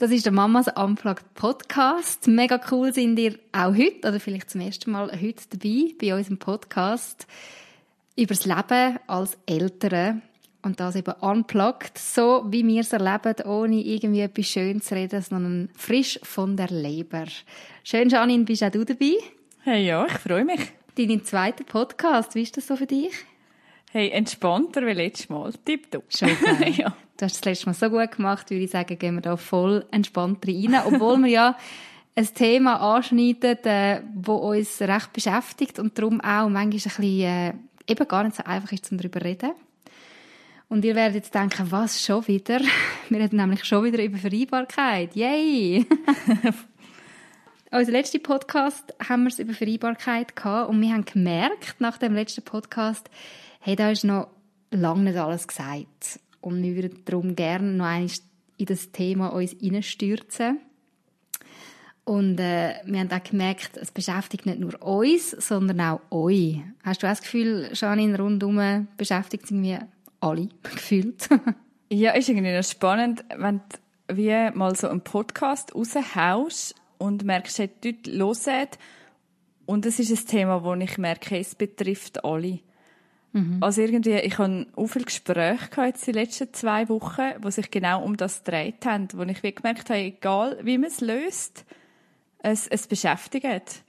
Das ist der Mamas Unplugged Podcast. Mega cool sind ihr auch heute, oder vielleicht zum ersten Mal heute dabei bei unserem Podcast über das Leben als Eltern. Und das eben unplugged, so wie wir es erleben, ohne irgendwie etwas Schönes zu reden, sondern frisch von der Leber. Schön, Janine, bist auch du dabei? Hey, ja, ich freue mich. Dein zweiter Podcast, wie ist das so für dich? Hey, entspannter wie letztes Mal. Tipptopp. Schon geil. ja. Du hast das letzte Mal so gut gemacht, würde ich sagen, gehen wir da voll entspannt rein. Obwohl wir ja ein Thema anschneiden, äh, wo uns recht beschäftigt und darum auch manchmal ein bisschen, äh, eben gar nicht so einfach ist, um darüber zu reden. Und ihr werdet jetzt denken, was, schon wieder? Wir reden nämlich schon wieder über Vereinbarkeit. Yay! Unser letzten Podcast haben wir es über Vereinbarkeit gehabt und wir haben gemerkt, nach dem letzten Podcast, hey, da ist noch lange nicht alles gesagt. Und wir würden darum gerne noch einmal in das Thema uns hineinstürzen. Und äh, wir haben auch gemerkt, es beschäftigt nicht nur uns, sondern auch euch. Hast du auch das Gefühl, Janine, rundum beschäftigt es irgendwie alle gefühlt? ja, ist irgendwie noch spannend, wenn du wie mal so einen Podcast raushaust und merkst, hey, die Leute hören und es ist ein Thema, wo ich merke, es betrifft alle. Mhm. Also irgendwie, ich habe auch viele Gespräche gehabt jetzt die letzten zwei Wochen, wo sich genau um das gedreht haben, wo ich wie gemerkt habe, egal wie man es löst, es, es beschäftigt.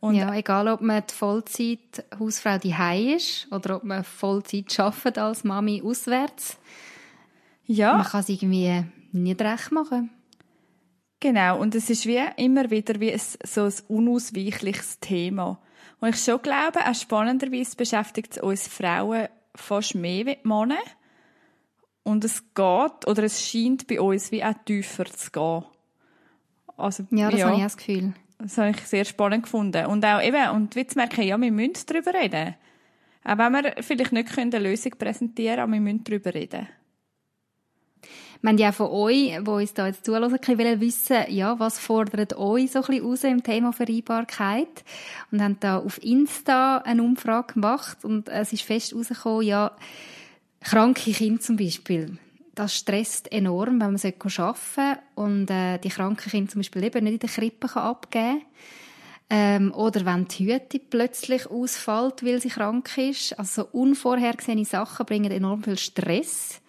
Und ja, egal ob man die Vollzeit-Hausfrau die ist oder ob man Vollzeit arbeitet als Mami auswärts. Ja. Man kann es irgendwie nicht recht machen. Genau, und es ist wie immer wieder wie ein, so ein unausweichliches Thema. Und ich schon glaube, auch spannenderweise beschäftigt es uns Frauen fast mehr wie die Männer. Und es geht, oder es scheint bei uns wie auch tiefer zu gehen. Also, ja, das ja, habe ich auch das Gefühl. Das habe ich sehr spannend gefunden. Und auch eben, und wie zu merken, ja, wir müssen darüber reden. Auch wenn wir vielleicht nicht eine Lösung präsentieren können, aber wir müssen darüber reden. Wir haben ja von euch, die uns da jetzt zuhören, wollen wissen, ja, was fordert euch so ein bisschen raus im Thema Vereinbarkeit? Und haben da auf Insta eine Umfrage gemacht und es ist fest rausgekommen, ja, kranke Kinder zum Beispiel. Das stresst enorm, wenn man arbeiten soll und äh, die kranken Kinder zum Beispiel eben nicht in der Krippe kann abgeben ähm, oder wenn die Hüte plötzlich ausfällt, weil sie krank ist. Also unvorhergesehene Sachen bringen enorm viel Stress.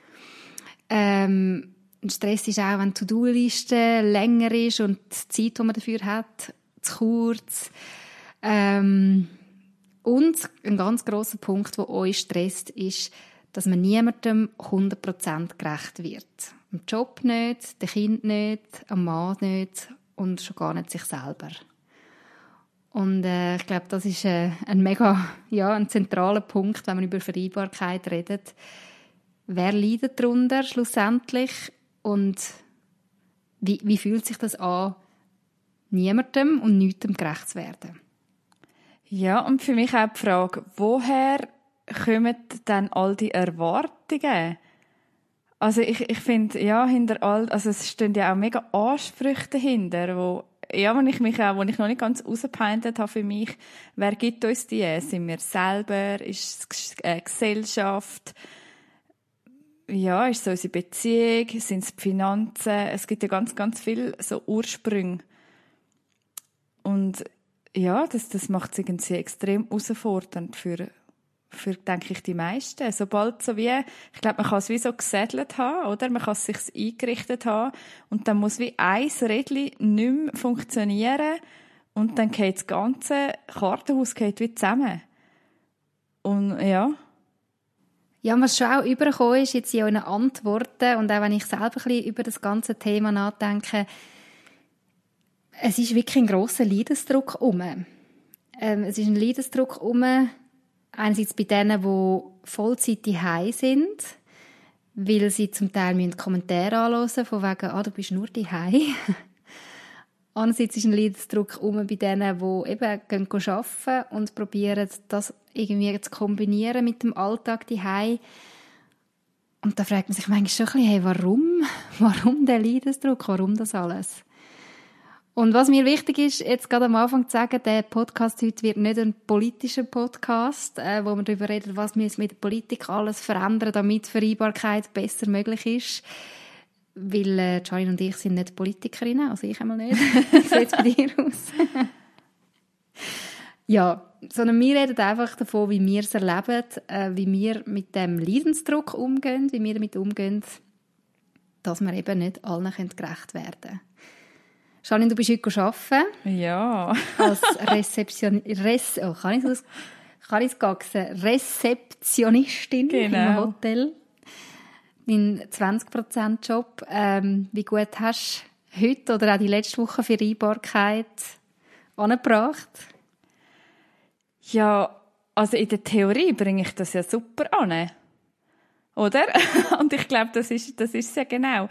Ähm, Stress ist auch, wenn die To-Do-Liste länger ist und die Zeit, die man dafür hat, zu kurz. Ähm, und ein ganz großer Punkt, der euch stresst, ist, dass man niemandem 100% gerecht wird. Am Job nicht, dem Kind nicht, am Mann nicht und schon gar nicht sich selber. Und äh, ich glaube, das ist äh, ein mega, ja, ein zentraler Punkt, wenn man über Vereinbarkeit redet wer leidet darunter schlussendlich und wie, wie fühlt sich das an, niemandem und niemandem gerecht zu werden? Ja, und für mich auch die Frage, woher kommen dann all die Erwartungen? Also ich, ich finde, ja, hinter all, also es stehen ja auch mega Ansprüche dahinter, wo, ja, wenn ich mich auch, wo ich noch nicht ganz rausgepeintet habe für mich, wer gibt uns die? Sind wir selber? Ist es äh, Gesellschaft? Ja, ist so unsere Beziehung, sind es die Finanzen, es gibt ja ganz, ganz viel so Ursprünge. Und ja, das, das macht es irgendwie extrem herausfordernd für, für, denke ich, die meisten. Sobald so wie, ich glaube, man kann es wie so gesättelt haben, oder? Man kann es sich eingerichtet haben und dann muss wie ein Rädchen nicht mehr funktionieren und dann geht das ganze Kartenhaus geht wie zusammen. Und ja, ja, was schon auch übergekommen ist, jetzt in euren Antworten und auch wenn ich selber ein über das ganze Thema nachdenke, es ist wirklich ein grosser Leidensdruck um. Ähm, es ist ein Leidensdruck um, einerseits bei denen, die Vollzeit daheim sind, weil sie zum Teil Kommentare anhören von wegen, ah, du bist nur daheim. Andererseits ist ein Leidensdruck um bei denen, die eben gehen arbeiten und probieren, das irgendwie zu kombinieren mit dem Alltag daheim. Und da fragt man sich manchmal schon ein bisschen, hey, warum? Warum der Leidensdruck? Warum das alles? Und was mir wichtig ist, jetzt gerade am Anfang zu sagen, der Podcast heute wird nicht ein politischer Podcast, äh, wo man darüber redet, was wir mit der Politik alles verändern, damit Vereinbarkeit besser möglich ist weil äh, Janine und ich sind nicht Politikerinnen, also ich einmal nicht. Wie sieht bei dir aus? ja, sondern wir reden einfach davon, wie wir es erleben, äh, wie wir mit dem Leidensdruck umgehen, wie wir damit umgehen, dass wir eben nicht allen gerecht werden können. Janine, du bist heute arbeiten. Ja. als Rezeption... Res oh, kann ich das... Kann ich es Rezeptionistin genau. im Hotel. Dein 20%-Job. Ähm, wie gut hast du heute oder auch die letzte Woche Vereinbarkeit angebracht? Ja, also in der Theorie bringe ich das ja super an. Oder? Und ich glaube, das ist, das ist ja genau.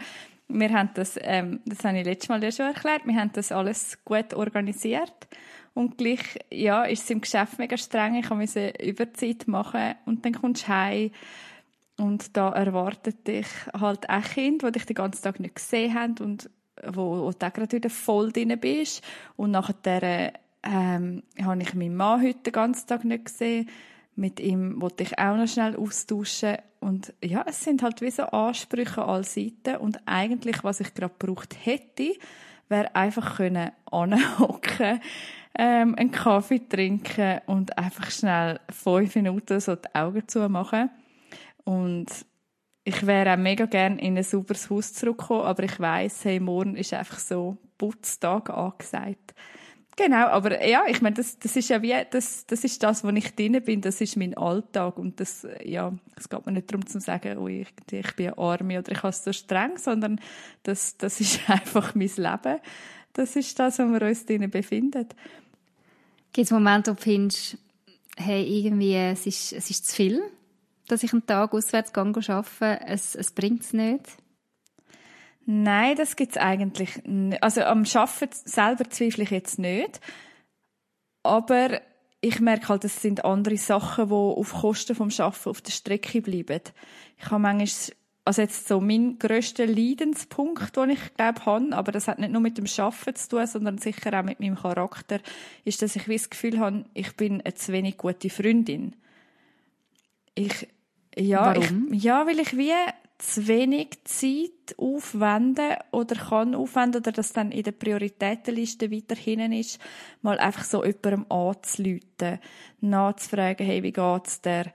Wir haben das, ähm, das habe ich letztes Mal ja schon erklärt, wir haben das alles gut organisiert. Und gleich, ja, ist es im Geschäft mega streng. Ich musste Überzeit machen und dann kommst du heim und da erwartet dich halt ein Kind, das dich den ganzen Tag nicht gesehen hat und wo, wo du gerade wieder voll drin bist. Und nachher ähm, habe ich meinen Mann heute den ganzen Tag nicht gesehen. Mit ihm wollte ich auch noch schnell austauschen. Und ja, es sind halt wie so Ansprüche an Seiten. Und eigentlich, was ich gerade gebraucht hätte, wäre einfach können anhocken, ähm, einen Kaffee trinken und einfach schnell fünf Minuten so die Augen zumachen. Und ich wäre auch mega gerne in ein sauberes Haus zurückgekommen, aber ich weiß, hey, morgen ist einfach so Putztag angesagt. Genau, aber ja, ich meine, das, das ist ja wie, das, das ist das, wo ich drin bin, das ist mein Alltag und das, ja, es geht mir nicht darum zu sagen, oh, ich, ich bin Arme oder ich habe es so streng, sondern das, das ist einfach mein Leben. Das ist das, wo wir uns drin befinden. Gibt es Momente, wo du findest, hey, irgendwie, es ist, es ist zu viel, dass ich einen Tag auswärts arbeite, es, es bringt es nicht? Nein, das gibt's eigentlich nicht. Also am Arbeiten selber zweifle ich jetzt nicht. Aber ich merke halt, es sind andere Sachen, die auf Kosten vom Arbeiten auf der Strecke bleiben. Ich habe manchmal, also jetzt so mein grösster Leidenspunkt, den ich glaube habe, aber das hat nicht nur mit dem Arbeiten zu tun, sondern sicher auch mit meinem Charakter, ist, dass ich wie das Gefühl habe, ich bin eine zu wenig gute Freundin. Ich, ja, Warum? Ich, ja, weil ich wie zu wenig Zeit aufwenden oder kann aufwenden oder das dann in der Prioritätenliste weiter hinten ist, mal einfach so jemandem anzuleuten, nachzufragen, hey, wie geht's dir?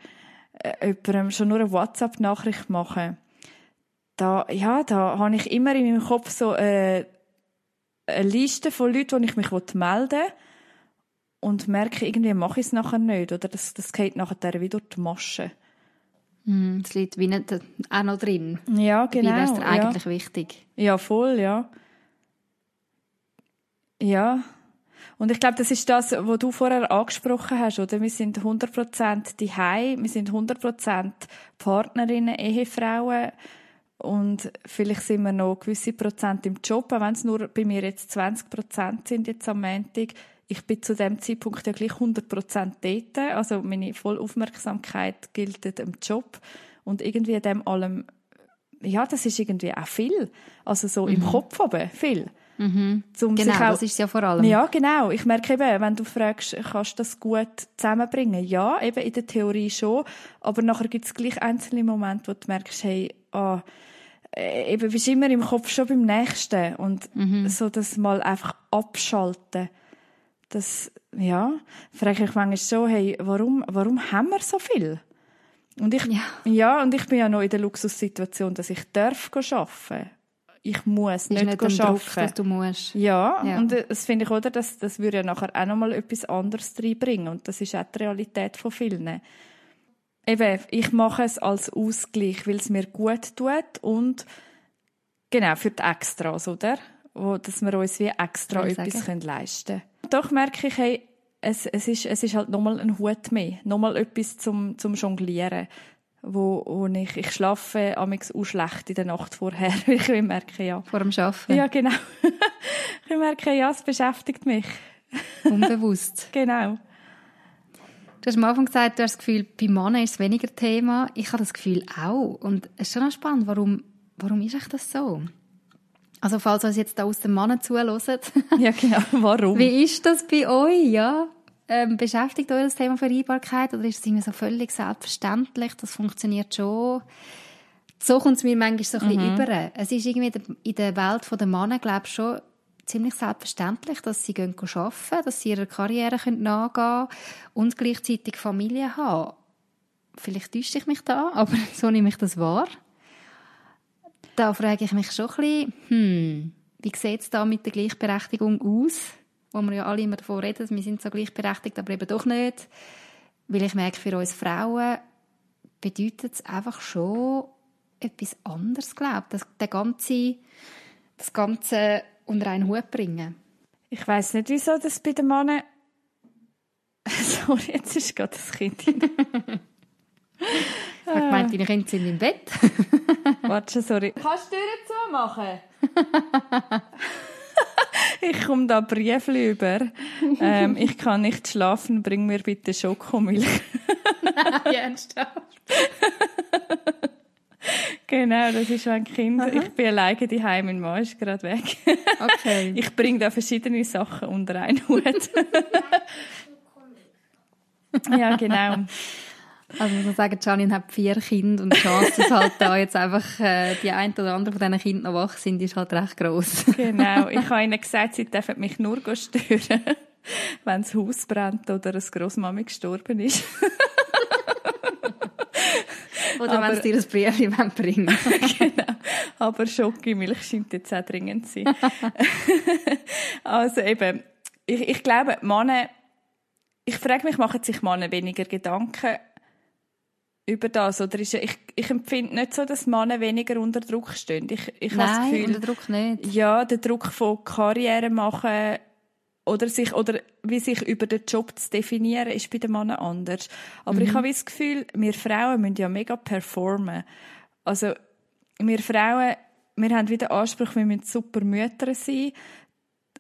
Äh, jemandem schon nur eine WhatsApp-Nachricht machen. Da, ja, da habe ich immer in meinem Kopf so äh, eine Liste von Leuten, die ich mich melden will und merke, irgendwie mache ich es nachher nicht oder das, das geht nachher wieder durch die Masche. Mm, das liegt wie nicht auch noch drin. Ja, genau. Wie wäre es ja. eigentlich wichtig? Ja, voll, ja. Ja. Und ich glaube, das ist das, was du vorher angesprochen hast, oder? Wir sind 100% die wir sind 100% Partnerinnen, Ehefrauen und vielleicht sind wir noch gewisse Prozent im Job, auch wenn es nur bei mir jetzt 20% sind jetzt am Montag. Ich bin zu dem Zeitpunkt ja gleich 100% dort, also meine Vollaufmerksamkeit gilt im Job und irgendwie dem allem, ja, das ist irgendwie auch viel, also so mhm. im Kopf oben viel. Mhm. genau, auch, das ist ja vor allem. Ja, genau. Ich merke eben, wenn du fragst, kannst du das gut zusammenbringen? Ja, eben in der Theorie schon. Aber nachher gibt es gleich einzelne Momente, wo du merkst, hey, ah, äh, eben bist immer im Kopf schon beim Nächsten. Und mhm. so das mal einfach abschalten. Das, ja, frage ich manchmal so, hey, warum, warum haben wir so viel? Und ich, ja. ja, und ich bin ja noch in der Luxussituation, dass ich darf arbeiten ich muss nicht, nicht arbeiten. Druck, dass du musst. Ja, ja. und das finde ich, oder, das, das würde ja nachher auch nochmal etwas anderes reinbringen. Und das ist auch die Realität von vielen. Eben, ich mache es als Ausgleich, weil es mir gut tut und genau, für die Extras, oder? Wo, dass wir uns wie extra etwas können leisten können. Doch merke ich, hey, es, es, ist, es ist halt nochmal ein Hut mehr. Nochmal etwas zum, zum Jonglieren wo, wo ich, ich schlafe amigs auch schlecht in der Nacht vorher. ich merke, ja. Vor dem Arbeiten? Ja, genau. ich merke, ja, es beschäftigt mich. Unbewusst. genau. Du hast am Anfang gesagt, du hast das Gefühl, bei Männern ist es weniger Thema. Ich habe das Gefühl auch. Und es ist schon spannend, warum, warum ist das so? Also falls uns jetzt da aus dem Mann zuhören. ja, genau. Warum? Wie ist das bei euch? Ja, ähm, beschäftigt euch das Thema Vereinbarkeit oder ist es irgendwie so völlig selbstverständlich? Das funktioniert schon. So kommt es mir manchmal so ein bisschen über. Es ist irgendwie in der Welt der Männer, glaube ich, schon ziemlich selbstverständlich, dass sie gehen arbeiten, dass sie ihrer Karriere nachgehen können und gleichzeitig Familie haben. Vielleicht täusche ich mich da, aber so nehme ich das wahr. Da frage ich mich schon ein bisschen, hm, wie sieht es da mit der Gleichberechtigung aus? Wo wir ja alle immer davon reden, wir sind so gleichberechtigt, aber eben doch nicht. Weil ich merke, für uns Frauen bedeutet es einfach schon etwas anderes, glaube ich. Das, ganze, das Ganze unter einen Hut bringen. Ich weiß nicht, wieso das bei den Männern... Sorry, jetzt ist gerade das Kind Ich habe gemeint, deine Kinder sind im Bett. Warte, sorry. Kannst du die Tür zumachen? ich komme da Briefli über. Ähm, ich kann nicht schlafen, bring mir bitte Schokomilch. Nein, ernsthaft? Genau, das ist mein Kind. Aha. Ich bin alleine daheim, mein Mann ist gerade weg. Okay. Ich bringe da verschiedene Sachen unter einen Hut. ja, genau. Also muss man sagen, Janine hat vier Kinder und die Chance, dass halt da jetzt einfach äh, die ein oder andere von diesen Kindern noch wach sind, ist halt recht gross. genau. Ich habe ihnen gesagt, sie dürfen mich nur stören, wenn das Haus brennt oder eine Grossmami gestorben ist. Oder wenn sie dir ein Brief bringen Genau. Aber Schokimilch scheint jetzt auch dringend zu sein. also eben, ich, ich glaube, Männer, ich frage mich, machen sich Männer weniger Gedanken über das? Oder ist, ich, ich empfinde nicht so, dass Männer weniger unter Druck stehen. Ich, ich Nein, habe das Gefühl, unter Druck nicht. Ja, der Druck von Karriere machen oder sich oder wie sich über den Job zu definieren ist bei den Männern anders. Aber mhm. ich habe das Gefühl, wir Frauen müssen ja mega performen. Also wir Frauen, wir haben wieder Anspruch, wir müssen super Mütter sein.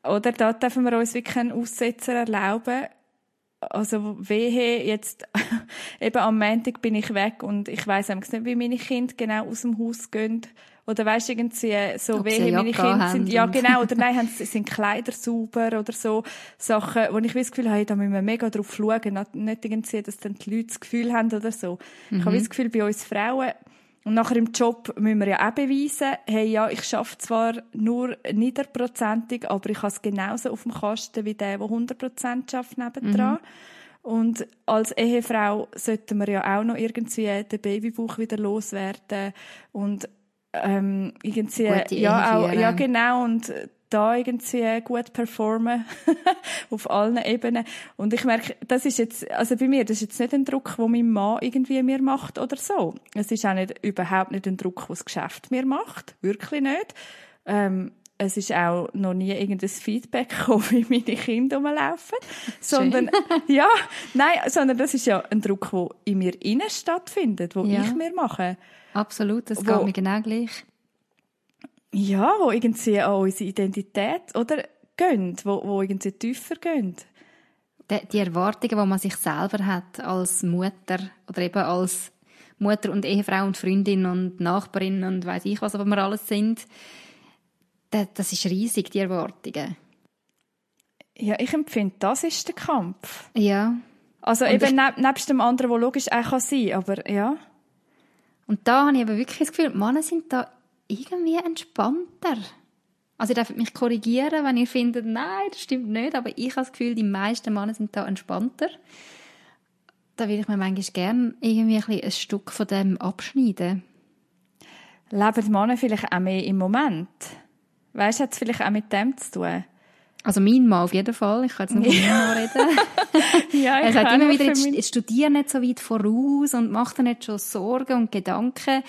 Oder da dürfen wir uns wirklich einen Aussetzer erlauben. Also wehe, jetzt eben am Montag bin ich weg und ich weiß nicht, wie meine Kinder genau aus dem Haus gehen oder weißt irgendwie so, Ob wehe meine Kinder sind, ja genau, oder nein, haben, sind Kleider sauber oder so Sachen, wo ich das Gefühl habe, da müssen wir mega drauf schauen, nicht irgendwie, dass dann die Leute das Gefühl haben oder so. Mhm. Ich habe mhm. das Gefühl, bei uns Frauen, und nachher im Job müssen wir ja auch beweisen, hey, ja, ich schaffe zwar nur niederprozentig, aber ich habe es genauso auf dem Kasten wie der, der 100% schafft nebendran. Mhm. Und als Ehefrau sollten wir ja auch noch irgendwie den Babybauch wieder loswerden und ähm, irgendwie, ja, auch, ja, genau, und da irgendwie gut performen auf allen Ebenen. Und ich merke, das ist jetzt, also bei mir, das ist jetzt nicht ein Druck, wo mein Mann irgendwie mir macht oder so. Es ist auch nicht, überhaupt nicht ein Druck, was das Geschäft mir macht. Wirklich nicht. Ähm, es ist auch noch nie irgendein Feedback gekommen, wie meine Kinder rumlaufen. sondern, ja, nein, sondern das ist ja ein Druck, der in mir innen stattfindet, wo ja. ich mir mache. Absolut, das wo, geht mir genau gleich. Ja, wo irgendwie an unsere Identität, oder, gehen, wo, wo irgendwie tiefer gehen. Die, die Erwartungen, die man sich selber hat als Mutter oder eben als Mutter und Ehefrau und Freundin und Nachbarin und weiß ich was, aber wir alles sind, das ist riesig, die Erwartungen. Ja, ich empfinde, das ist der Kampf. Ja. Also und eben neb, nebst dem anderen, wo logisch auch sein kann, aber ja. Und da habe ich aber wirklich das Gefühl, Männer sind da irgendwie entspannter. Also ihr dürft mich korrigieren, wenn ihr findet, nein, das stimmt nicht, aber ich habe das Gefühl, die meisten Männer sind da entspannter. Da will ich mir manchmal gerne irgendwie ein, ein Stück von dem abschneiden. Leben die Männer vielleicht auch mehr im Moment? Weißt du, hat es vielleicht auch mit dem zu tun? Also mein Mann auf jeden Fall. Ich kann jetzt nicht von meinem Mann reden. ja, ich er sagt immer wieder, jetzt, jetzt studiere nicht so weit voraus und mach dir nicht schon Sorgen und Gedanken.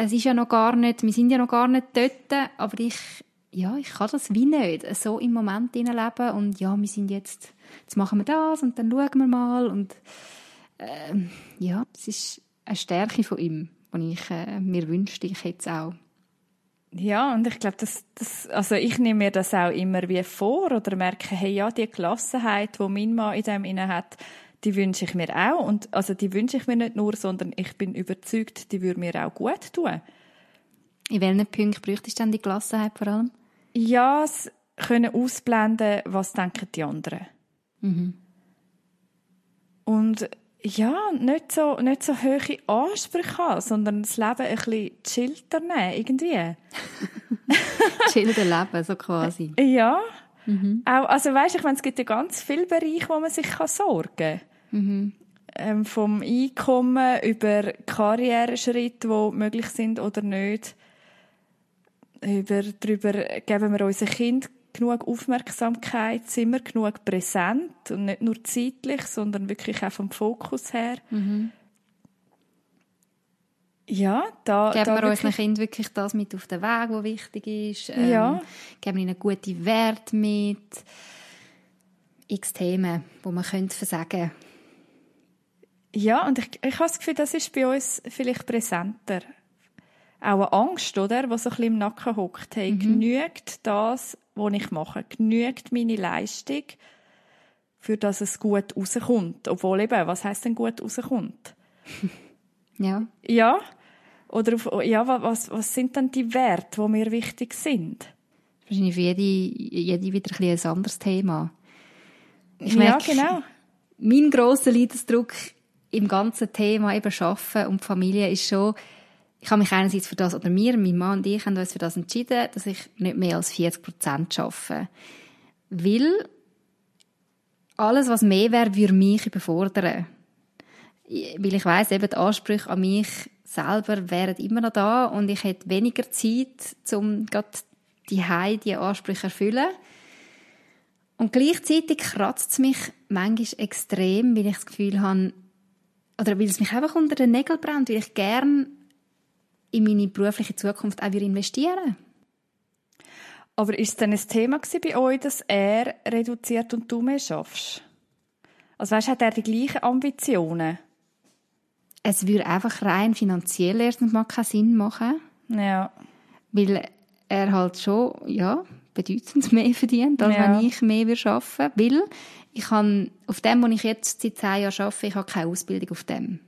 Es ist ja noch gar nicht, wir sind ja noch gar nicht dort, aber ich, ja, ich kann das wie nicht so im Moment leben und ja, wir sind jetzt, jetzt machen wir das und dann schauen wir mal und äh, ja, es ist eine Stärke von ihm, die ich äh, mir wünschte, ich es auch. Ja, und ich glaube, das, das, also ich nehme mir das auch immer wie vor oder merke, hey, ja, die Gelassenheit, die mein Mann in dem inne hat, die wünsche ich mir auch. Und also die wünsche ich mir nicht nur, sondern ich bin überzeugt, die würde mir auch gut tun. In welchen Punkten bräuchtest du denn die Gelassenheit vor allem? Ja, es können ausblenden, was denken die anderen. Mhm. Und ja, nicht so, nicht so hohe Ansprüche haben, sondern das Leben ein bisschen chillter nehmen, irgendwie. Chillter Leben, so quasi. Ja. Mhm. Auch, also weißt, ich meine, es gibt ja ganz viele Bereiche, wo man sich sorgen kann. Mhm. Ähm, vom Einkommen über Karriereschritte, die möglich sind oder nicht. Über, darüber geben wir unseren Kind genug Aufmerksamkeit, sind wir genug präsent und nicht nur zeitlich, sondern wirklich auch vom Fokus her. Mhm. Ja, da geben da wir unseren Kind wirklich das mit auf den Weg, was wichtig ist. Ähm, ja. Geben ihnen gute Werte mit. X Themen, die man könnte versagen. Ja, und ich, ich habe das Gefühl, das ist bei uns vielleicht präsenter. Auch eine Angst, oder, was so ein bisschen im Nacken hockt. Hey, mhm. genügt das, was ich mache? Genügt meine Leistung, für dass es gut rauskommt? Obwohl eben, was heißt denn gut rauskommt? Ja. Ja. Oder auf, ja, was, was sind denn die Werte, die mir wichtig sind? Wahrscheinlich für jede, jede wieder ein, ein anderes Thema. Ich merke, ja, genau. Mein grosser Leidensdruck im ganzen Thema eben Arbeiten und Familie ist schon, ich habe mich einerseits für das, oder wir, mein Mann und ich, haben uns für das entschieden, dass ich nicht mehr als 40 Prozent arbeite. Weil alles, was mehr wäre, würde mich überfordern. Weil ich weiss, eben die Ansprüche an mich selber wären immer noch da und ich hätte weniger Zeit, um die Hause, die Ansprüche zu erfüllen. Und gleichzeitig kratzt es mich manchmal extrem, weil ich das Gefühl habe, oder weil es mich einfach unter den Nägeln brennt, weil ich gerne in meine berufliche Zukunft auch investieren Aber ist es denn ein Thema bei euch, dass er reduziert und du mehr schaffst? Also weißt, hat er die gleichen Ambitionen? Es würde einfach rein finanziell erstens mal keinen Sinn machen. Ja. Weil er halt schon, ja, bedeutend mehr verdient, als ja. wenn ich mehr arbeiten würde. Weil ich habe, auf dem, wo ich jetzt seit zehn Jahren arbeite, ich habe keine Ausbildung auf dem.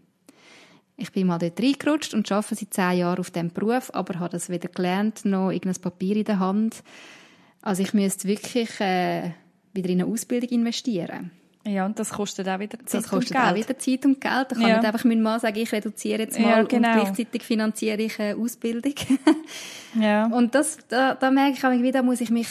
Ich bin mal dort reingerutscht und arbeite seit zehn Jahren auf diesem Beruf, aber habe das wieder gelernt, noch irgendein Papier in der Hand. Also ich müsste wirklich äh, wieder in eine Ausbildung investieren. Ja, und das kostet auch wieder Zeit das kostet und Geld. auch wieder Zeit und Geld. Da kann ja. nicht einfach mein Mann sagen, ich reduziere jetzt mal ja, genau. und gleichzeitig finanziere ich eine Ausbildung. ja. Und das, da, da merke ich auch wieder, muss ich mich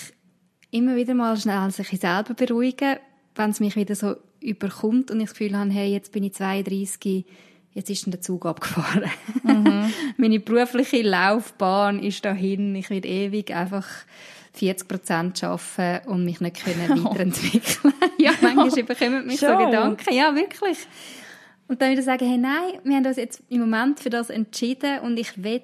immer wieder mal schnell sich selber beruhigen, wenn es mich wieder so überkommt und ich das Gefühl habe, hey, jetzt bin ich 32, jetzt ist der Zug abgefahren. Mhm. Meine berufliche Laufbahn ist dahin. Ich werde ewig einfach 40 Prozent arbeiten und mich nicht können weiterentwickeln. ja, manchmal bekommen mich Schon. so Gedanken. Ja, wirklich. Und dann wieder sagen, hey, nein, wir haben uns jetzt im Moment für das entschieden und ich will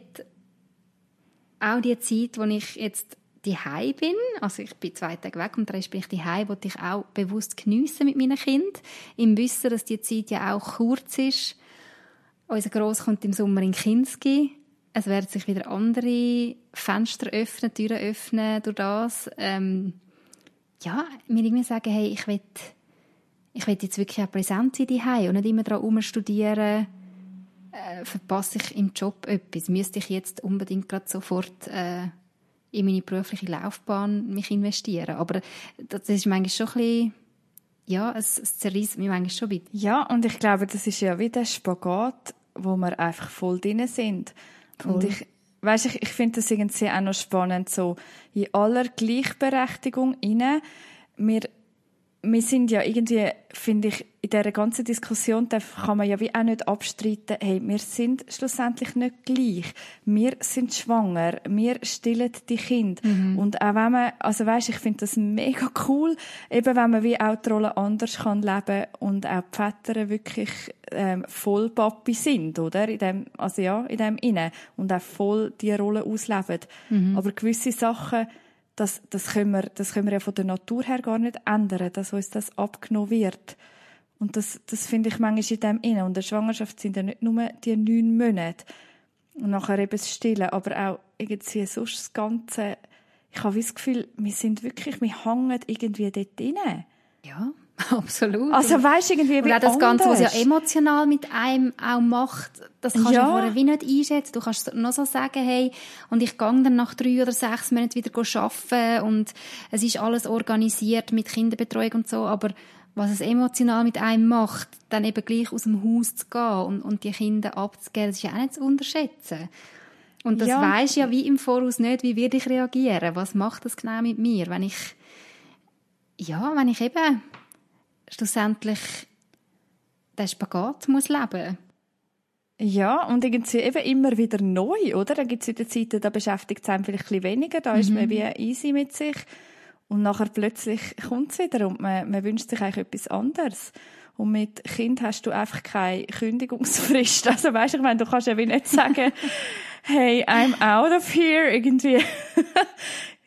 auch die Zeit, wo ich jetzt die bin, also ich bin zwei Tage weg und dann bin ich die wollte ich auch bewusst geniessen mit meinen Kindern, im Wissen, dass die Zeit ja auch kurz ist unser Gross kommt im Sommer in Kinski. Es werden sich wieder andere Fenster öffnen, Türen öffnen durch das. Ähm, ja, mir irgendwie sagen, hey, ich will, ich will jetzt wirklich auch präsent sein daheim und nicht immer daran studieren. Äh, verpasse ich im Job etwas? Müsste ich jetzt unbedingt gerade sofort äh, in meine berufliche Laufbahn mich investieren? Aber das ist manchmal schon ein bisschen ja, es, es zerreißt mich manchmal schon wieder. Ja, und ich glaube, das ist ja wie der Spagat, wo wir einfach voll drin sind. Voll. Und ich, weißt, ich, ich finde das irgendwie auch noch spannend, so in aller Gleichberechtigung inne. Wir wir sind ja irgendwie, finde ich, in dieser ganzen Diskussion kann man ja wie auch nicht abstreiten, hey, wir sind schlussendlich nicht gleich. Wir sind schwanger, wir stillen die Kinder. Mhm. Und auch wenn man, also weisst, ich finde das mega cool, eben wenn man wie auch die Rolle anders kann leben und auch die Väter wirklich ähm, voll Papi sind, oder? In dem, also ja, in dem Innen. Und auch voll die Rolle ausleben. Mhm. Aber gewisse Sachen, das, das, können wir, das können wir ja von der Natur her gar nicht ändern, dass uns das abgenommen wird. Und das, das finde ich manchmal in dem inne. Und in der Schwangerschaft sind ja nicht nur die neun Monate. Und nachher eben das Stillen, aber auch irgendwie sonst das Ganze. Ich habe das Gefühl, wir sind wirklich, wir hängen irgendwie dort drin. Ja. Absolut. Also weißt irgendwie wie Und auch das Ganze, was ja emotional mit einem auch macht, das kannst ja. du vorher wie nicht einschätzen. Du kannst noch so sagen, hey, und ich gehe dann nach drei oder sechs Monaten wieder arbeiten und es ist alles organisiert mit Kinderbetreuung und so, aber was es emotional mit einem macht, dann eben gleich aus dem Haus zu gehen und, und die Kinder abzugeben, das ist ja auch nicht zu unterschätzen. Und das ja. weisst ja wie im Voraus nicht, wie werde ich reagieren, was macht das genau mit mir, wenn ich, ja, wenn ich eben schlussendlich den Spagat muss leben ja, und irgendwie eben immer wieder neu, oder? Dann gibt es wieder Zeiten, da beschäftigt es einem vielleicht ein bisschen weniger, da mhm. ist man wie easy mit sich. Und nachher plötzlich kommt es wieder und man, man wünscht sich eigentlich etwas anderes. Und mit Kind hast du einfach keine Kündigungsfrist. Also weißt du, ich meine, du kannst ja wie nicht sagen, hey, I'm out of here, irgendwie.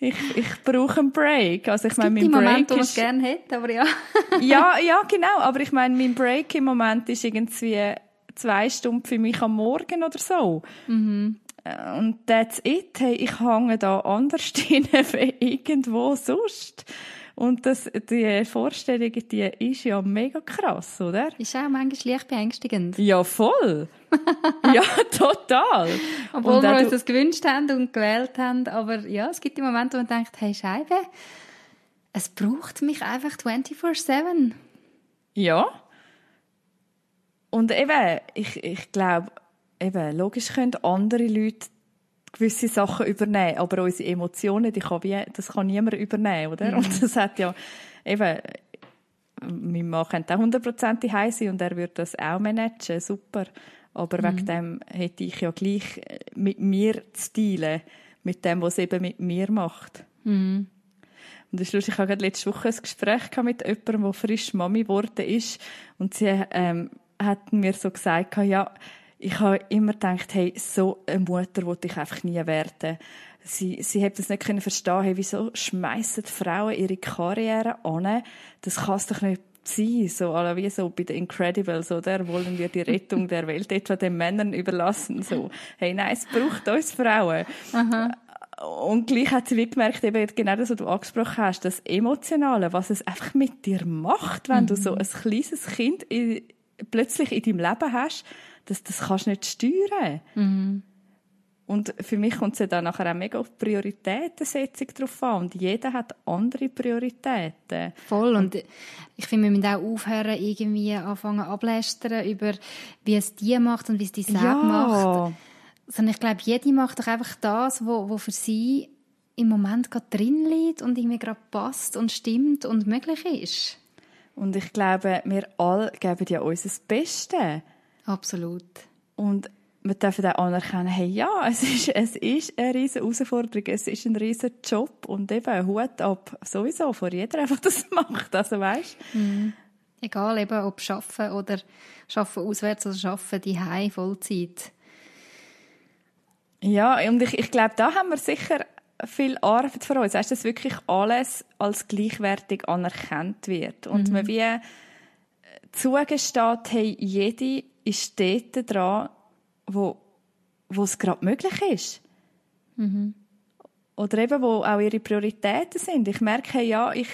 Ich, ich brauche einen Break. Also ich meine, mein Break Moment, ist... gerne hätte, aber ja. ja, ja, genau. Aber ich meine, mein Break im Moment ist irgendwie zwei Stunden für mich am Morgen oder so. Mhm. Äh, und that's it. Hey, ich hänge da anders hin irgendwo sonst. Und das, die Vorstellung, die ist ja mega krass, oder? Ist auch manchmal leicht beängstigend. Ja, voll. ja, total. Obwohl und wir uns das gewünscht haben und gewählt haben. Aber ja, es gibt die Momente, wo man denkt, hey Scheibe, es braucht mich einfach 24-7. Ja. Und eben, ich, ich glaube, eben, logisch können andere Leute gewisse Sachen übernehmen, aber unsere Emotionen, die kann wie, das kann niemand übernehmen, oder? Mhm. Und das hat ja, eben, mein Mann könnte auch 100% daheim sein und er würde das auch managen, super. Aber mhm. wegen dem hätte ich ja gleich mit mir zu dealen, mit dem, was es eben mit mir macht. Mhm. Und das ist lustig, ich hatte letzte Woche ein Gespräch mit jemandem, der frisch Mami geworden ist und sie ähm, hat mir so gesagt, ja, ich habe immer gedacht, hey, so eine Mutter wollte ich einfach nie werden. Sie, sie hat das nicht können verstehen, hey, wieso schmeißen Frauen ihre Karriere an? Das kann es doch nicht sein, so alle wie so bei den Incredibles, oder? Wollen wir die Rettung der Welt etwa den Männern überlassen? So, hey, nein, es braucht uns Frauen. Aha. Und gleich hat sie wie gemerkt, eben genau das, was du angesprochen hast, das Emotionale, was es einfach mit dir macht, wenn mhm. du so ein kleines Kind in, plötzlich in deinem Leben hast, das, das kannst du nicht steuern. Mhm. Und für mich kommt es ja dann nachher auch mega auf Prioritätensetzung drauf an. Und jeder hat andere Prioritäten. Voll. Und ich finde, wir müssen auch aufhören, irgendwie anfangen ablästern über, wie es die macht und wie es die selbst ja. macht. Sondern ich glaube, jede macht doch einfach das, was wo für sie im Moment gerade drin liegt und irgendwie gerade passt und stimmt und möglich ist. Und ich glaube, wir alle geben ja unser Bestes. Absolut. Und wir dürfen auch anerkennen, hey, ja, es ist, es ist eine riesige Herausforderung, es ist ein riesiger Job und eben Hut ab, sowieso, vor jeder einfach das macht, also weißt mhm. Egal eben, ob Schaffen oder Schaffen auswärts oder Schaffen die Vollzeit. Ja, und ich, ich glaube, da haben wir sicher viel Arbeit für uns, weißt, dass wirklich alles als gleichwertig anerkannt wird und mhm. man wie zugesteht, hey, jede ist dort dran, wo, wo es gerade möglich ist. Mhm. Oder eben, wo auch ihre Prioritäten sind. Ich merke, ja, ich,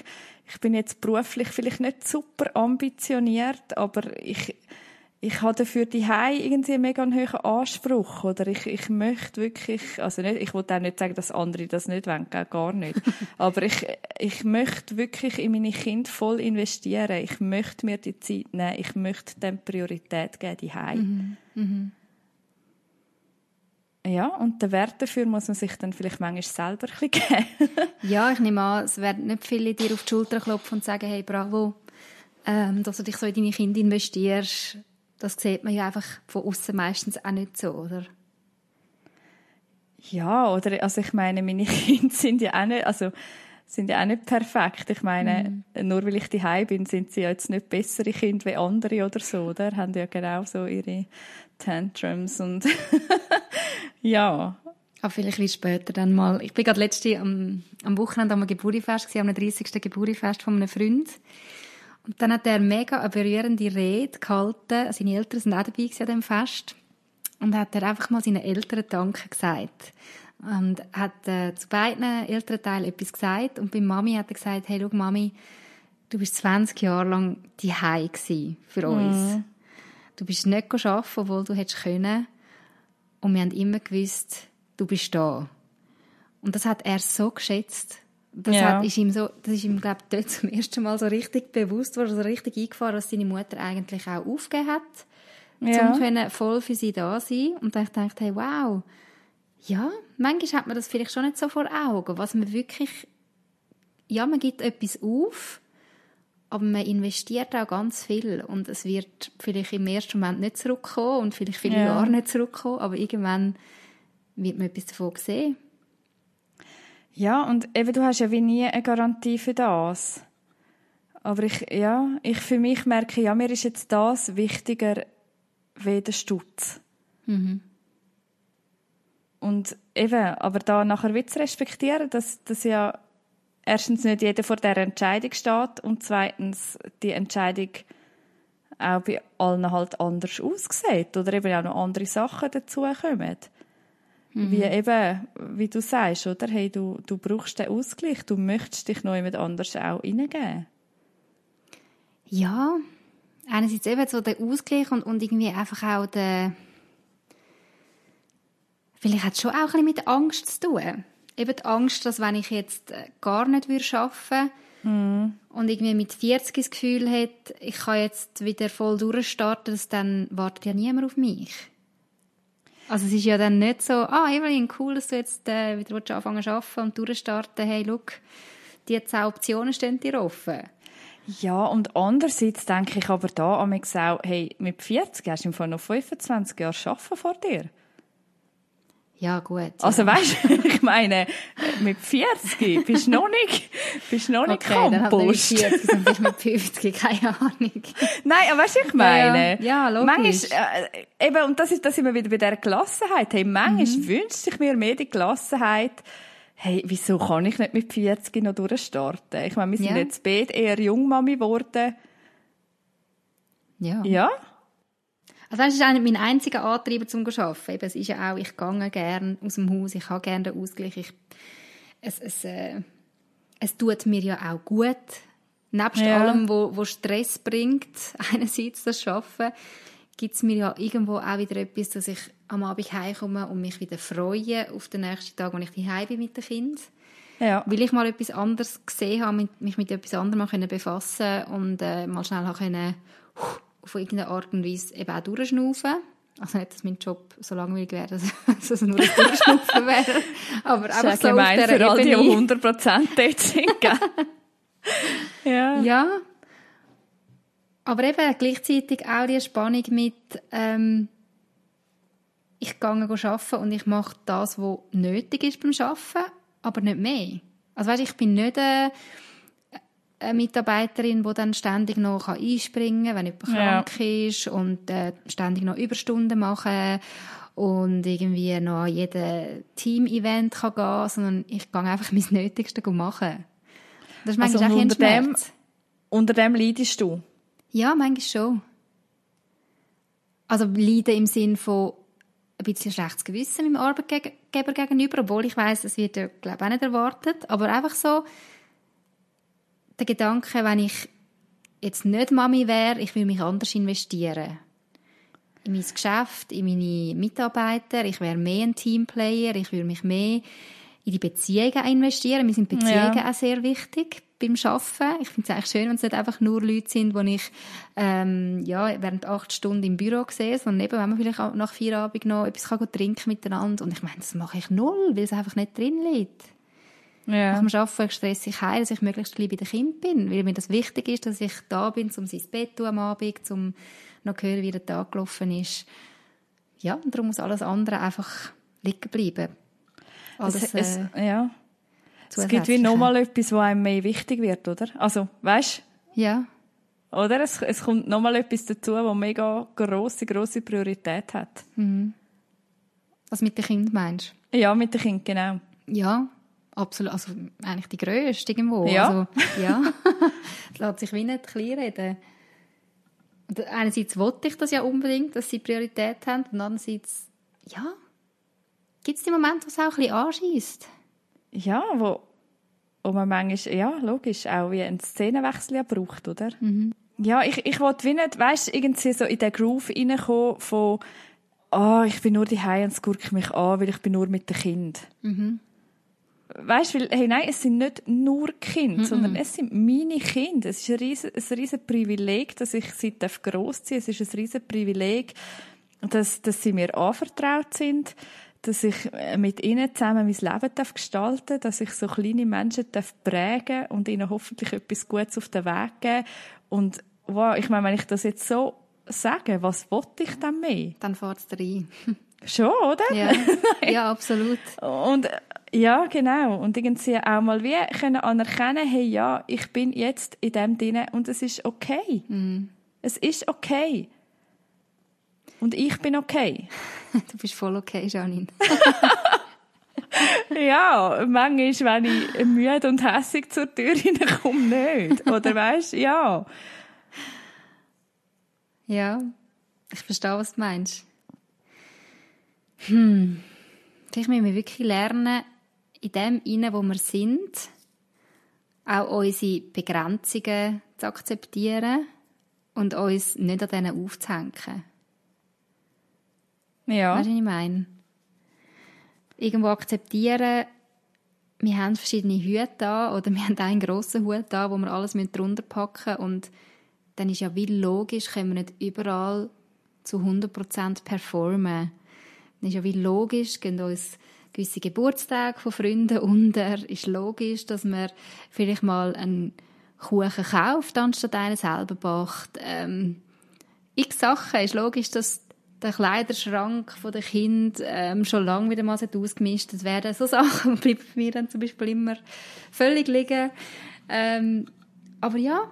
ich bin jetzt beruflich vielleicht nicht super ambitioniert, aber ich, ich habe dafür die irgendwie einen mega hohen Anspruch oder ich, ich möchte wirklich, also nicht, ich will auch nicht sagen, dass andere das nicht wollen, gar nicht. Aber ich, ich möchte wirklich in meine Kinder voll investieren. Ich möchte mir die Zeit nehmen. Ich möchte dem Priorität geben, die mhm. mhm. Ja, und den Wert dafür muss man sich dann vielleicht manchmal selber ein bisschen geben. ja, ich nehme an, es werden nicht viele dir auf die Schulter klopfen und sagen, hey, bravo, ähm, dass du dich so in deine Kinder investierst das sieht man ja einfach von außen meistens auch nicht so, oder? Ja, oder also ich meine, meine Kinder sind ja auch nicht, also sind ja auch nicht perfekt. Ich meine, mhm. nur weil ich die bin, sind sie ja jetzt nicht bessere Kinder wie andere oder so, oder? Haben ja genau so ihre Tantrums und ja. Aber vielleicht ein später dann mal. Ich bin gerade letzte am, am Wochenende am Geburtstagsfest, am 30. Geburtstagsfest von einem Freund. Und dann hat er mega eine berührende Rede gehalten. Seine Eltern sind auch dabei an dem Fest. Und hat er einfach mal seinen Eltern Danke gesagt. Und hat äh, zu beiden Elternteilen etwas gesagt. Und bei Mami hat er gesagt, hey, schau, Mami, du bist 20 Jahre lang die für uns. Mm. Du bist nicht arbeiten, obwohl du hättest können. Und wir haben immer gewusst, du bist da. Und das hat er so geschätzt. Das, Ja. hat, ist ihm so, das ist ihm, glaube ich, dort zum ersten Mal so richtig bewusst worden, so richtig eingefahren, dass seine Mutter eigentlich auch aufgegeben hat, Ja. um können voll für sie da sein. Und dann dachte ich, hey, wow, ja, manchmal hat man das vielleicht schon nicht so vor Augen, was man wirklich, ja, man gibt etwas auf, aber man investiert auch ganz viel und es wird vielleicht im ersten Moment nicht zurückkommen und vielleicht viele Ja. Jahre nicht zurückkommen, aber irgendwann wird man etwas davon sehen. Ja, und eben, du hast ja wie nie eine Garantie für das. Aber ich, ja, ich für mich merke, ja, mir ist jetzt das wichtiger wie der Stutz. Und eben, aber da nachher wieder zu respektieren, dass, dass ja erstens nicht jeder vor der Entscheidung steht und zweitens die Entscheidung auch bei allen halt anders aussieht oder eben auch noch andere Sachen dazukommen. Wie eben, wie du sagst, oder? Hey, du, du brauchst den Ausgleich, du möchtest dich noch jemand anders auch reingeben. Ja, einerseits eben so der Ausgleich und, und irgendwie einfach auch der. Vielleicht hat es schon auch ein bisschen mit Angst zu tun. Eben die Angst, dass wenn ich jetzt äh, gar nicht würde arbeiten und irgendwie mit 40 das Gefühl hätte, ich kann jetzt wieder voll durchstarten, dass dann wartet ja niemand auf mich. Also es ist ja dann nicht so, ah Evelyn, cool, dass du jetzt äh, wieder anfangen zu arbeiten und durchstarten. Hey, look, die zwei Optionen stehen dir offen. Ja, und andererseits denke ich aber da am auch, hey, mit 40 hast du im Fall noch 25 Jahre Arbeiten vor dir. Ja, gut. Also weißt du, ich meine, mit 40 bist du noch nicht, bist du noch nicht Okay, dann er mit Kompost. 40 und ich mit 50, keine Ahnung. Nein, aber weißt du, ich meine? Ja, ja, logisch. Manchmal, äh, eben, und das ist, das sind wir wieder bei dieser Gelassenheit. Hey, manchmal Mhm. wünscht sich mir mehr die Gelassenheit, hey, wieso kann ich nicht mit 40 noch durchstarten? Ich meine, wir sind Ja. jetzt beide eher Jungmami geworden. Ja. Ja? Also das ist eigentlich mein einziger Antrieb zum Arbeiten. Eben, es ist ja auch, ich gehe gerne aus dem Haus, ich habe gerne den Ausgleich. Ich, es, es, äh, es tut mir ja auch gut. Nebst Ja. allem, wo, wo Stress bringt, einerseits das Arbeiten, gibt es mir ja irgendwo auch wieder etwas, dass ich am Abend heimkomme und mich wieder freue auf den nächsten Tag, wenn ich daheim bin mit den Kindern. Ja. Weil ich mal etwas anderes gesehen habe, mich mit etwas anderem befassen und äh, mal schnell können, auf irgendeine Art und Weise eben auch durchschnaufen. Also nicht, dass mein Job so langweilig wäre, dass, dass es nur ein Durchschnaufen wäre. Aber Das ist einfach ja so auf dieser für all die, die Ebene. 100% dort sind, ja. Ja. Aber eben gleichzeitig auch die Spannung mit, ähm, ich gehe arbeiten und ich mache das, was nötig ist beim Arbeiten, aber nicht mehr. Also weißt, ich bin nicht eine, eine Mitarbeiterin, die dann ständig noch einspringen kann, wenn jemand Ja. krank ist und äh, ständig noch Überstunden machen und irgendwie noch an jedem Team-Event kann gehen, sondern ich gehe einfach mein Nötigste machen. Das ist Also manchmal auch ein unter dem-. Unter dem leidest du. Ja, manchmal schon. Also leiden im Sinn von ein bisschen schlechtes Gewissen meinem Arbeitgeber gegenüber, obwohl ich weiß, es wird ja, glaube ich, auch nicht erwartet. Aber einfach so der Gedanke, wenn ich jetzt nicht Mami wäre, ich würde mich anders investieren. In mein Geschäft, in meine Mitarbeiter, ich wäre mehr ein Teamplayer, ich würde mich mehr in die Beziehungen investieren. Mir sind Beziehungen Ja. auch sehr wichtig beim Arbeiten. Ich finde es eigentlich schön, wenn es nicht einfach nur Leute sind, die ich ähm, ja, während acht Stunden im Büro sehe, sondern eben, wenn man vielleicht nach vier Abend noch etwas kann trinken miteinander. Und ich meine, das mache ich null, weil es einfach nicht drin liegt. Ja. Nach dem Arbeiten stress ich heim, dass ich möglichst gleich bei den Kindern bin, weil mir das wichtig ist, dass ich da bin, um sein Bett am Abend, um noch zu hören, wie der Tag gelaufen ist. Ja, und darum muss alles andere einfach liegen bleiben. Alles, es, es, äh, ja. Es gibt wie nochmal etwas, was einem mehr wichtig wird, oder? Also, weißt ja, oder? Es, es kommt nochmal etwas dazu, was mega grosse, grosse Priorität hat. was mit den Kindern meinst Ja, mit den Kindern, genau. Ja, absolut. Also eigentlich die grösste irgendwo. Ja. Also, ja. Es lässt sich wie nicht klein reden. Und einerseits wollte ich das ja unbedingt, dass sie Priorität haben. Und andererseits, ja, gibt es die Momente, wo es auch ein bisschen anschießt. Ja, wo, wo man manchmal, ja, logisch, auch wie einen Szenenwechsel ja braucht, oder? Ja, ich, ich wollte wie nicht, weißt, irgendwie so in den Groove reinkommen von, ah, ich bin nur die und es mich an, weil ich bin nur mit dem Kind. Weißt du, hey, nein, es sind nicht nur Kinder, Mhm. sondern es sind meine Kinder. Es ist ein riesen, ein riesen Privileg, dass ich sie darf großziehen. Es ist ein riesen Privileg, dass, dass sie mir anvertraut sind, dass ich äh, mit ihnen zusammen mein Leben darf gestalten, dass ich so kleine Menschen darf prägen und ihnen hoffentlich etwas Gutes auf den Weg geben. Und wow, ich meine, wenn ich das jetzt so sage, was wollte ich dann mehr? Dann fährt es rein. Schon, oder? Ja. ja, absolut. Und ja, genau. Und irgendwie auch mal wie können anerkennen, hey, ja, ich bin jetzt in dem drin und es ist okay. Es ist okay. Und ich bin okay. Du bist voll okay, Janine. ja, manchmal, wenn ich müde und hässig zur Tür hineinkomme, nicht. Oder weißt ja. Ja, ich verstehe, was du meinst. Hm. Vielleicht müssen wir wirklich lernen, in dem inne, wo wir sind, auch unsere Begrenzungen zu akzeptieren und uns nicht an denen aufzuhängen. Ja. Weißt du, was ich meine? Irgendwo akzeptieren, wir haben verschiedene Hüte da oder wir haben einen grossen Hut da, wo wir alles drunter packen müssen. Und dann ist ja wie logisch, können wir nicht überall zu 100% performen. Dann ist ja wie logisch, gehen uns gewisse Geburtstage von Freunden unter. Ist logisch, dass man vielleicht mal einen Kuchen kauft, anstatt einen selber backt. Ähm, x Sachen. Ist logisch, dass der Kleiderschrank den Kind ähm, schon lange wieder mal ausgemistet werden. So Sachen bleiben mir dann zum Beispiel immer völlig liegen. Ähm, aber ja,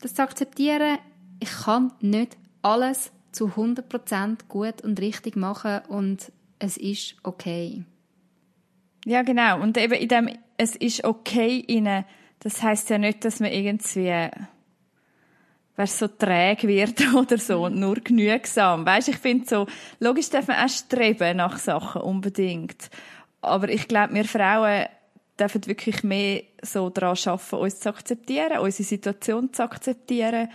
das zu akzeptieren, ich kann nicht alles zu 100% gut und richtig machen und es ist okay. Ja, genau. Und eben in dem, es ist okay inne, das heißt ja nicht, dass man irgendwie, wer so träge wird oder so, und nur genügsam. Weißt, ich finde so, logisch darf man auch streben nach Sachen, unbedingt. Aber ich glaube, wir Frauen dürfen wirklich mehr so daran arbeiten, uns zu akzeptieren, unsere Situation zu akzeptieren.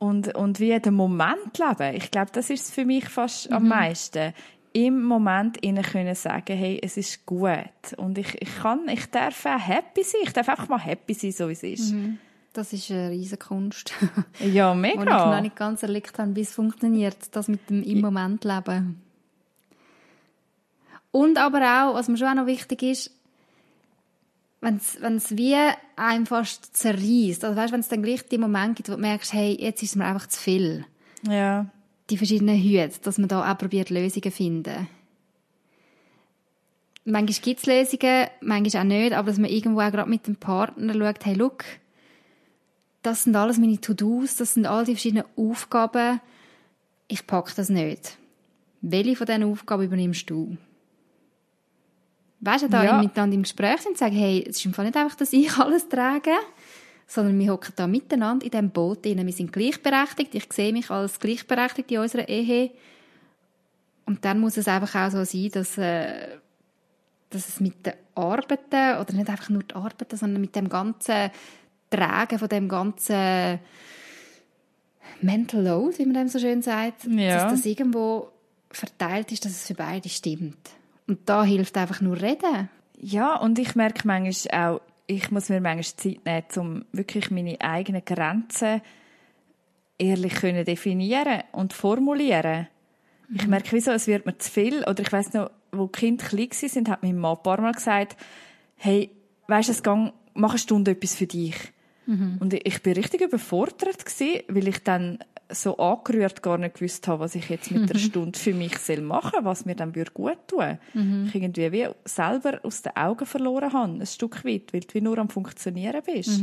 Und, und wie den Moment leben. Ich glaube, das ist für mich fast am meisten. Im Moment ihnen können sagen, hey, es ist gut. Und ich, ich kann, ich darf auch happy sein. Ich darf einfach mal happy sein, so wie es ist. Das ist eine riesige Kunst. Ja, Wo ich noch mega. nicht ganz erlebt habe, wie es funktioniert, das mit dem im Moment leben. Und aber auch, was mir schon auch noch wichtig ist, wenn es wie einem fast zerreißt, also weißt, wenn es dann gleich die Momente gibt, wo du merkst, hey, jetzt ist es mir einfach zu viel, Ja. die verschiedenen Hüte, dass man da auch probiert, Lösungen zu finden. Manchmal gibt es Lösungen, manchmal auch nicht, aber dass man irgendwo auch gerade mit dem Partner schaut, hey, look, das sind alles meine To-Dos, das sind all die verschiedenen Aufgaben. Ich packe das nicht. Welche von diesen Aufgaben übernimmst du? Weißt du, da Ja. miteinander im Gespräch sind und sagen, hey, es ist im Fall nicht einfach, dass ich alles trage, sondern wir hocken da miteinander in diesem Boot drin. Wir sind gleichberechtigt. Ich sehe mich als gleichberechtigt in unserer Ehe. Und dann muss es einfach auch so sein, dass, äh, dass es mit den Arbeiten, oder nicht einfach nur die Arbeiten, sondern mit dem ganzen Tragen von dem ganzen Mental Load, wie man dem so schön sagt, Ja. dass das irgendwo verteilt ist, dass es für beide stimmt. Und da hilft einfach nur reden. Ja, und ich merke manchmal auch, ich muss mir manchmal Zeit nehmen, um wirklich meine eigenen Grenzen ehrlich können definieren und formulieren. Ich merke, wieso, es wird mir zu viel. Oder ich weiß noch, wo die Kinder klein sind, hat mein Mann ein paar Mal gesagt, hey, weisst du, es gang, mach eine Stunde etwas für dich. Und ich ich bin richtig überfordert gewesen, weil ich dann so angerührt gar nicht gewusst habe, was ich jetzt mit einer Stunde für mich soll machen, was mir dann würde gut tun. Ich irgendwie wie selber aus den Augen verloren habe, ein Stück weit, weil du wie nur am funktionieren bist.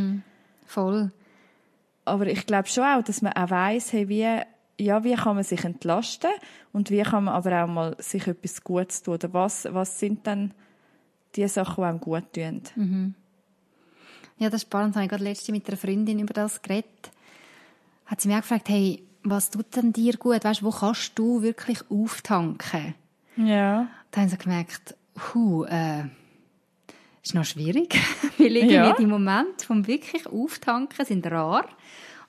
Voll. Aber ich glaube schon auch, dass man auch weiss, hey, wie, ja, wie kann man sich entlasten und wie kann man aber auch mal sich etwas Gutes tun. Oder was, was sind dann die Sachen, die einem gut tun? Ja, das ist spannend. Da habe ich gerade letzte mit einer Freundin über das geredet. Hat sie mich auch gefragt, hey, was tut denn dir gut? Weißt, wo kannst du wirklich auftanken? Ja. Da haben sie gemerkt, hu, äh, ist noch schwierig, weil irgendwie Ja. die Momente vom wirklich Auftanken sind rar.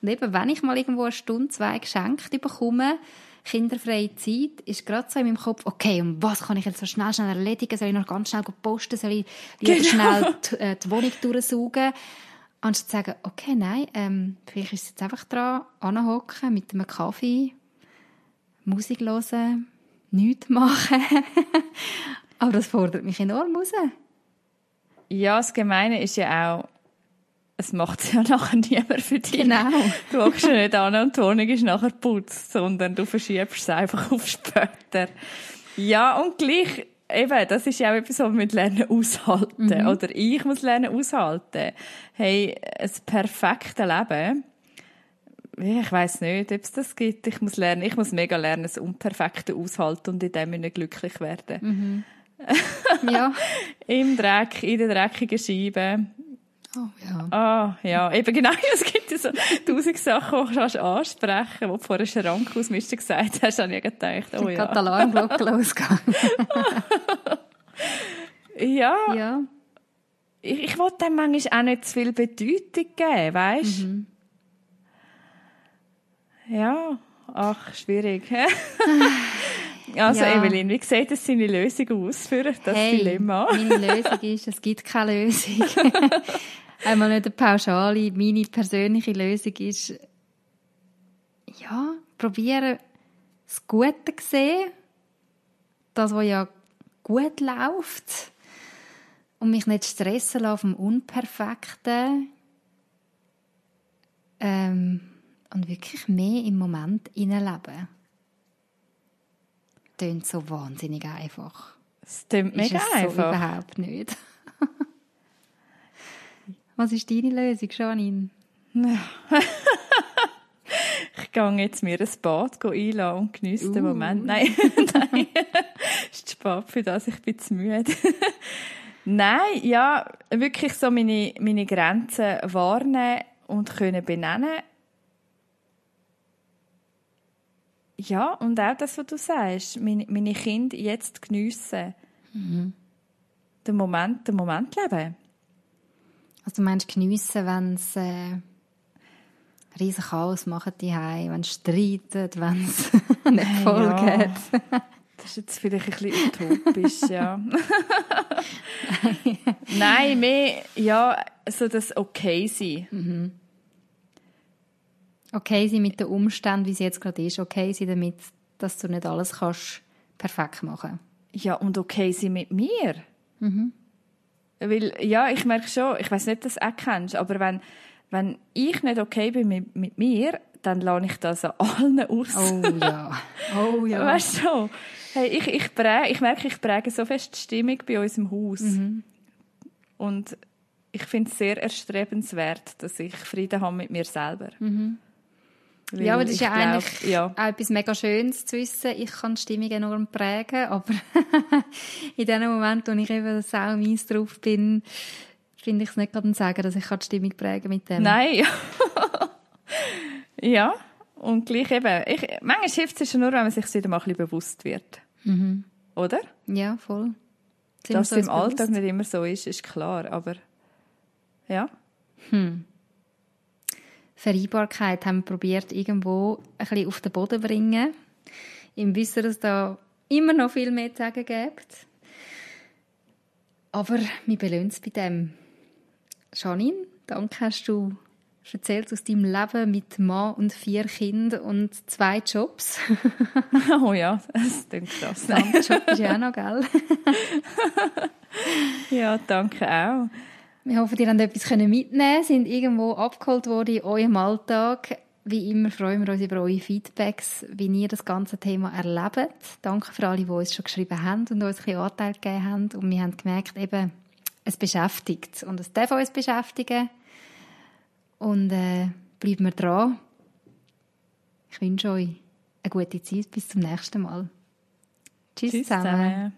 Und eben, wenn ich mal irgendwo eine Stunde, zwei geschenkt bekomme, kinderfreie Zeit ist gerade so in meinem Kopf, okay, und was kann ich jetzt so schnell, schnell erledigen? Soll ich noch ganz schnell posten? Soll ich Genau. schnell die, äh, die Wohnung durchsaugen? Anstatt zu sagen, okay, nein, ähm, vielleicht ist es jetzt einfach dran, anhocken mit einem Kaffee, Musik hören, nichts machen. Aber das fordert mich enorm raus. Ja, das Gemeine ist ja auch, es macht es ja nachher niemand für dich. Genau. Du hockst ja nicht an und die Wohnung ist nachher putzt, sondern du verschiebst es einfach auf später. Ja, und gleich, eben, das ist ja auch etwas, was wir lernen aushalten. Oder ich muss lernen aushalten. Hey, ein perfektes Leben, ich weiß nicht, ob es das gibt. Ich muss lernen, ich muss mega lernen, das Unperfekte aushalten und in dem nicht glücklich werden. Ja. Im Dreck, in den dreckigen Scheiben. Oh, ja. Ah, ja, eben genau. Es gibt so tausend Sachen, die du ansprechen kannst, die du vor einer Schranke ausmisten gesagt hast, habe ich gedacht, oh ja. die Alarmglocke losgegangen. Ja, ja. ich, ich wollte dem manchmal auch nicht zu viel Bedeutung geben, weißt Mhm. Ja, ach, schwierig. also, Ja. Evelyn, wie sieht es seine Lösung aus für das hey, Dilemma? meine Lösung ist, es gibt keine Lösung. Einmal nicht eine Pauschale. Meine persönliche Lösung ist, ja, probieren, das Gute zu sehen. Das, was ja gut läuft. Und mich nicht stressen lassen vom Unperfekten. Ähm, und wirklich mehr im Moment hineinleben. Tönt so wahnsinnig einfach. Es Ist mega es so einfach. überhaupt nicht. Was ist deine Lösung, Janine? Ich gehe jetzt mir ein Bad einladen und geniesse den Uh. Moment. Nein, nein. ist zu spät für das, ich bin zu müde. nein, ja, wirklich so meine, meine Grenzen warnen und können benennen. Ja, und auch das, was du sagst, meine, meine Kinder jetzt geniessen. Den Moment, den Moment leben. Also du meinst geniessen, wenn es äh, riesen Chaos machen die wenn sie streiten, wenn es nicht voll Ja. geht. Das ist jetzt vielleicht ein bisschen utopisch, ja. Nein, mehr, ja, so das okay sein. Okay sein mit den Umständen, wie es jetzt gerade ist. Okay sein damit, dass du nicht alles kannst perfekt machen. Ja, und okay sein mit mir. Weil, ja, ich merke schon, ich weiß nicht, ob du auch kennst, aber wenn, wenn ich nicht okay bin mit, mit mir, dann lade ich das an allen aus. Oh ja. Oh ja. Weißt du? Hey, ich, ich, präge, ich merke, ich präge so fest die Stimmung bei uns im Haus. Und ich finde es sehr erstrebenswert, dass ich Frieden habe mit mir selber. Weil Ja, aber das ist ja glaub, eigentlich Ja, auch etwas mega Schönes zu wissen. Ich kann die Stimmung enorm prägen, aber in dem Moment, wo ich eben sau mies drauf bin, finde ich es nicht gerade Sagen, dass ich die Stimmung prägen mit dem. nein. ja, und gleich eben. Ich, manchmal hilft es schon nur, wenn man sich wieder mal ein bisschen bewusst wird. Oder? Ja, voll. Dass so es im uns Alltag bewusst? nicht immer so ist, ist klar. Aber ja. Vereinbarkeit haben wir probiert, irgendwo ein bisschen auf den Boden zu bringen. Im Wissen, dass es da immer noch viel mehr zu sagen gibt. Aber wir belohnen es bei dem. Janine, danke hast du erzählt aus deinem Leben mit Mann und vier Kindern und zwei Jobs. Oh ja, das klingt krass. Ein Job ist ja auch noch, gell? Ja, danke auch. Wir hoffen, ihr habt etwas mitnehmen können, sind irgendwo abgeholt worden in eurem Alltag. Wie immer freuen wir uns über eure Feedbacks, wie ihr das ganze Thema erlebt. Danke für alle, die uns schon geschrieben haben und uns ein bisschen Anteil gegeben haben. Und wir haben gemerkt, eben, es beschäftigt. Und es darf uns beschäftigen. Und äh, bleiben wir dran. Ich wünsche euch eine gute Zeit. Bis zum nächsten Mal. Tschüss, Tschüss zusammen. zusammen.